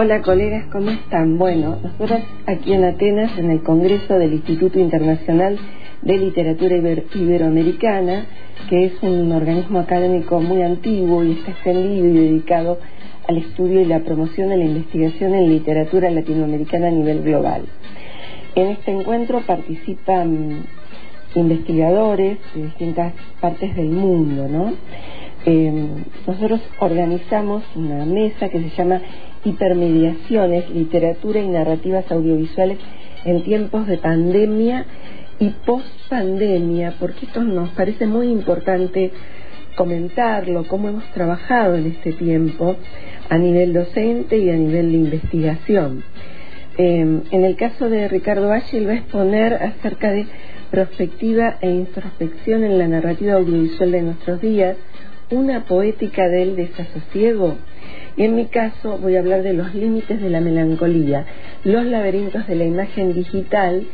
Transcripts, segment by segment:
Hola colegas, ¿cómo están? Bueno, nosotros aquí en Atenas, en el Congreso del Instituto Internacional de Literatura Iberoamericana, que es un organismo académico muy antiguo y está extendido y dedicado al estudio y la promoción de la investigación en literatura latinoamericana a nivel global. En este encuentro participan investigadores de distintas partes del mundo, ¿no? Eh, nosotros organizamos una mesa que se llama hipermediaciones, literatura y narrativas audiovisuales en tiempos de pandemia y post-pandemia, porque esto nos parece muy importante comentarlo, cómo hemos trabajado en este tiempo a nivel docente y a nivel de investigación. Em, en el caso de Ricardo Valle, él va a exponer acerca de prospectiva e introspección en la narrativa audiovisual de nuestros días, una poética del desasosiego en mi caso voy a hablar de los límites de la melancolía, los laberintos de la imagen digital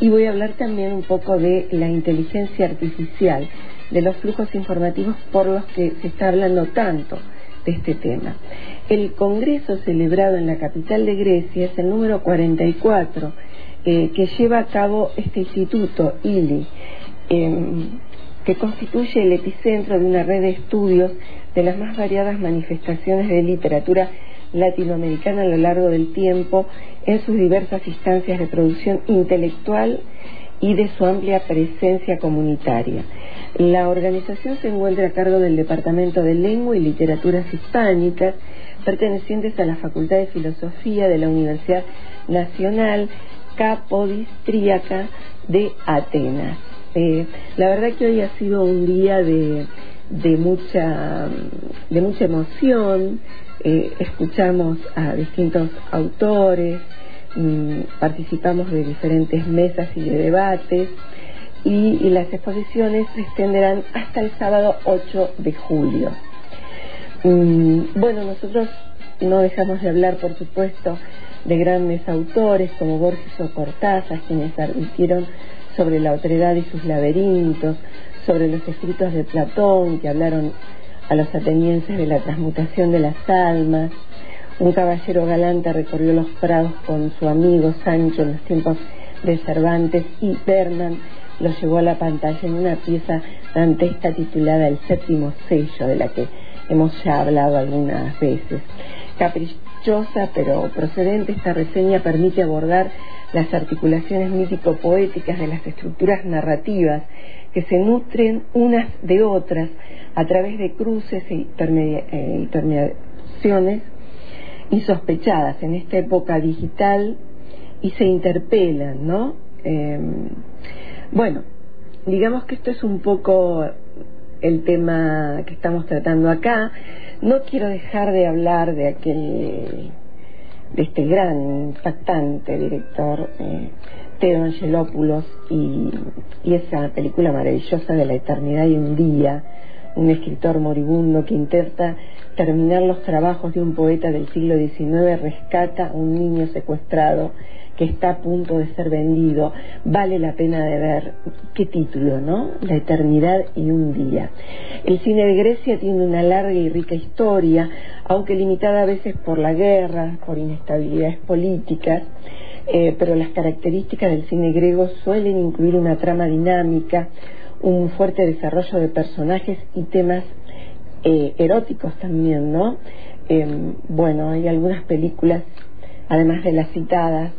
y voy a hablar también un poco de la inteligencia artificial, de los flujos informativos por los que se está hablando tanto de este tema. El congreso celebrado en la capital de Grecia es el número 44 eh, que lleva a cabo este instituto, ILI, que constituye el epicentro de una red de estudios de las más variadas manifestaciones de literatura latinoamericana a lo largo del tiempo en sus diversas instancias de producción intelectual y de su amplia presencia comunitaria. La organización se encuentra a cargo del Departamento de Lengua y Literaturas Hispánicas, pertenecientes a la Facultad de Filosofía de la Universidad Nacional Capodistríaca de Atenas. Eh, la verdad que hoy ha sido un día de de mucha, de mucha emoción, eh, escuchamos a distintos autores, mm, participamos de diferentes mesas y de debates y, las exposiciones se extenderán hasta el sábado 8 de julio. Mm, bueno, nosotros no dejamos de hablar, por supuesto, de grandes autores como Borges o Cortázar, quienes advirtieron sobre la otredad y sus laberintos, sobre los escritos de Platón que hablaron a los atenienses de la transmutación de las almas. Un caballero galante recorrió los prados con su amigo Sancho en los tiempos de Cervantes y Berman lo llevó a la pantalla en una pieza dantesca titulada El séptimo sello, de la que hemos ya hablado algunas veces. Caprichosa pero procedente, esta reseña permite abordar las articulaciones mítico-poéticas de las estructuras narrativas que se nutren unas de otras a través de cruces e intermediaciones insospechadas en esta época digital y se interpelan, ¿no? Em, bueno, digamos que esto es un poco el tema que estamos tratando acá. No quiero dejar de hablar de aquel, de este gran, impactante director eh, Teo Angelopoulos y, esa película maravillosa de la eternidad y un día, un escritor moribundo que intenta terminar los trabajos de un poeta del siglo XIX, rescata a un niño secuestrado que está a punto de ser vendido. Vale la pena de ver qué título, ¿no? La eternidad y un día. El cine de Grecia tiene una larga y rica historia, aunque limitada a veces por la guerra, por inestabilidades políticas. Eh, pero las características del cine griego suelen incluir una trama dinámica, un fuerte desarrollo de personajes y temas eh, eróticos también, ¿no? Em, bueno, hay algunas películas, además de las citadas,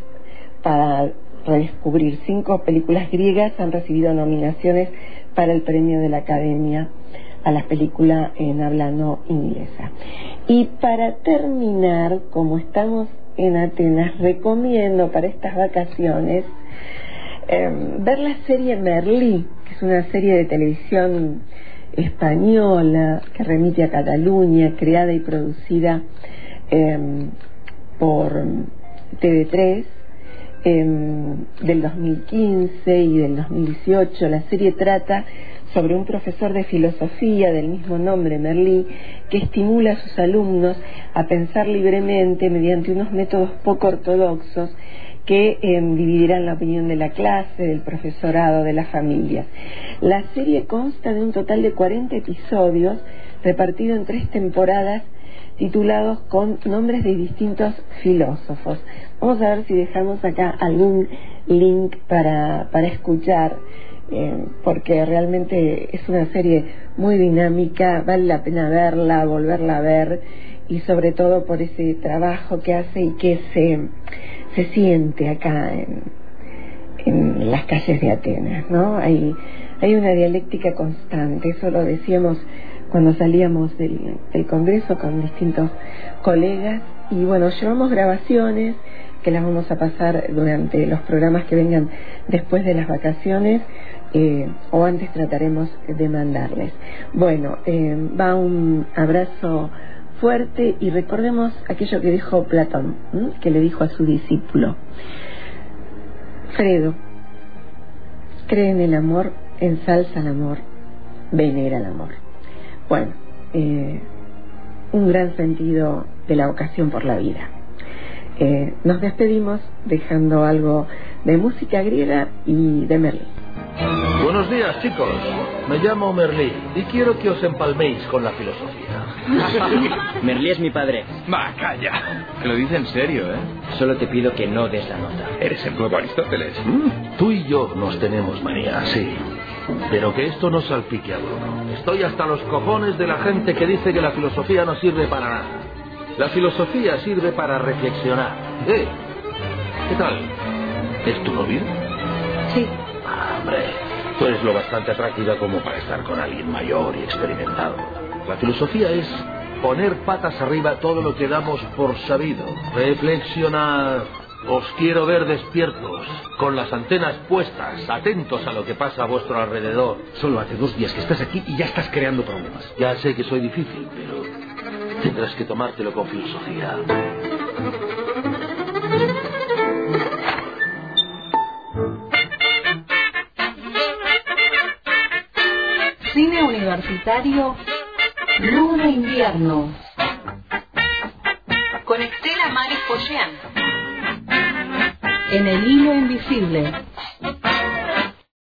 para redescubrir. Cinco películas griegas han recibido nominaciones para el premio de la Academia a la película en habla no inglesa. Y para terminar, como estamos en Atenas, recomiendo para estas vacaciones em, ver la serie Merlí, que es una serie de televisión española que remite a Cataluña, creada y producida em, por TV3 em, del 2015 y del 2018. La serie trata sobre un profesor de filosofía del mismo nombre, Merlí, que estimula a sus alumnos a pensar libremente mediante unos métodos poco ortodoxos que em, dividirán la opinión de la clase, del profesorado, de las familias. La serie consta de un total de 40 episodios repartidos en tres temporadas titulados con nombres de distintos filósofos. Vamos a ver si dejamos acá algún link para, para escuchar eh, porque realmente es una serie muy dinámica, vale la pena verla, volverla a ver y sobre todo por ese trabajo que hace y que se, se siente acá en, en las calles de Atenas, ¿no? Hay, hay una dialéctica constante, eso lo decíamos cuando salíamos del, del Congreso con distintos colegas y bueno, llevamos grabaciones que las vamos a pasar durante los programas que vengan después de las vacaciones eh, o antes trataremos de mandarles. Bueno, eh, va un abrazo fuerte y recordemos aquello que dijo Platón, que le dijo a su discípulo, Fredo, cree en el amor, ensalza el amor, venera el amor. Bueno, eh, un gran sentido de la vocación por la vida. nos despedimos dejando algo de música griega y de Merlín. Buenos días, chicos. Me llamo Merlí y quiero que os empalméis con la filosofía. Merlí es mi padre. Va, calla. Que lo dice en serio, ¿eh? Solo te pido que no des la nota. Eres el nuevo Aristóteles. Mm, tú y yo nos tenemos manía, sí. Pero que esto no salpique a Bruno. Estoy hasta los cojones de la gente que dice que la filosofía no sirve para nada. La filosofía sirve para reflexionar. ¿Eh? ¿Qué tal? ¿Es tu novio? Sí. Hombre, tú eres lo bastante atractiva como para estar con alguien mayor y experimentado. La filosofía es poner patas arriba todo lo que damos por sabido. Reflexionar. Os quiero ver despiertos, con las antenas puestas, atentos a lo que pasa a vuestro alrededor. Solo hace dos días que estás aquí y ya estás creando problemas. Ya sé que soy difícil, pero tendrás que tomártelo con filosofía. Cine Universitario Luna Invierno. Con Estela Maris Pollán en el hilo invisible